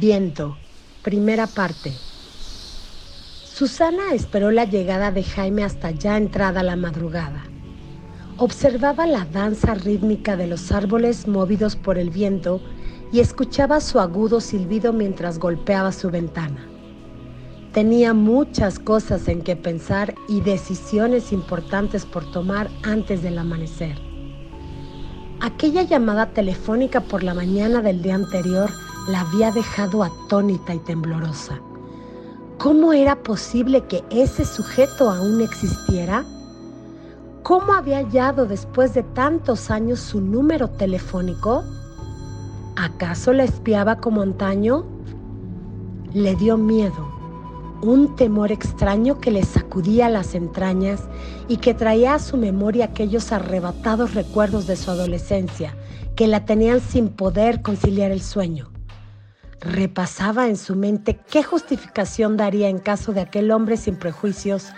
Viento, primera parte. Susana esperó la llegada de Jaime hasta ya entrada la madrugada. Observaba la danza rítmica de los árboles movidos por el viento y escuchaba su agudo silbido mientras golpeaba su ventana. Tenía muchas cosas en que pensar y decisiones importantes por tomar antes del amanecer. Aquella llamada telefónica por la mañana del día anterior la había dejado atónita y temblorosa. ¿Cómo era posible que ese sujeto aún existiera? ¿Cómo había hallado después de tantos años su número telefónico? ¿Acaso la espiaba como antaño? Le dio miedo, un temor extraño que le sacudía las entrañas y que traía a su memoria aquellos arrebatados recuerdos de su adolescencia que la tenían sin poder conciliar el sueño. Repasaba en su mente qué justificación daría en caso de aquel hombre sin prejuicios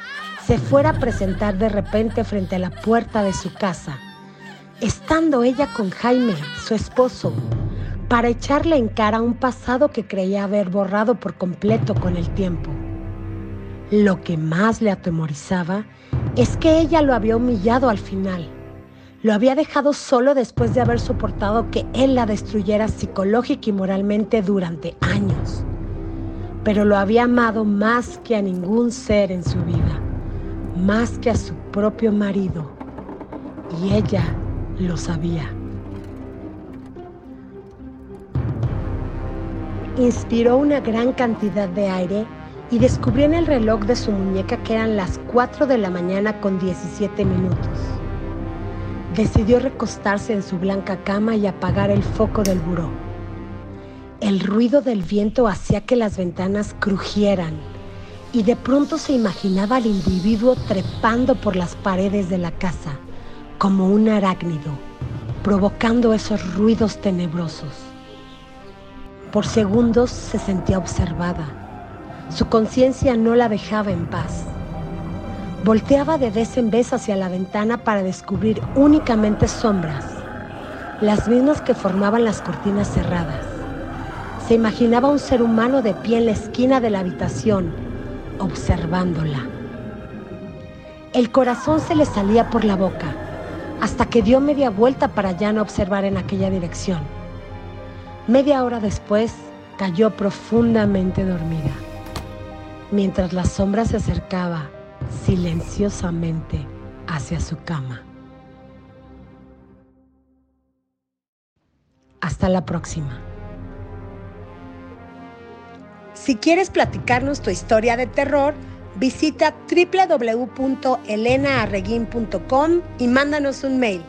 se fuera a presentar de repente frente a la puerta de su casa, estando ella con Jaime, su esposo, para echarle en cara un pasado que creía haber borrado por completo con el tiempo. Lo que más le atemorizaba es que ella lo había humillado al final. Lo había dejado solo después de haber soportado que él la destruyera psicológica y moralmente durante años. Pero lo había amado más que a ningún ser en su vida, más que a su propio marido. Y ella lo sabía. Inspiró una gran cantidad de aire y descubrió en el reloj de su muñeca que eran las 4 de la mañana con 17 minutos. Decidió recostarse en su blanca cama y apagar el foco del buró. El ruido del viento hacía que las ventanas crujieran y de pronto se imaginaba al individuo trepando por las paredes de la casa como un arácnido, provocando esos ruidos tenebrosos. Por segundos se sentía observada. Su conciencia no la dejaba en paz. Volteaba de vez en vez hacia la ventana para descubrir únicamente sombras, las mismas que formaban las cortinas cerradas. Se imaginaba un ser humano de pie en la esquina de la habitación, observándola. El corazón se le salía por la boca, hasta que dio media vuelta para ya no observar en aquella dirección. Media hora después cayó profundamente dormida, mientras la sombra se acercaba silenciosamente hacia su cama. Hasta la próxima. Si quieres platicarnos tu historia de terror, visita www.elenaarreguín.com y mándanos un mail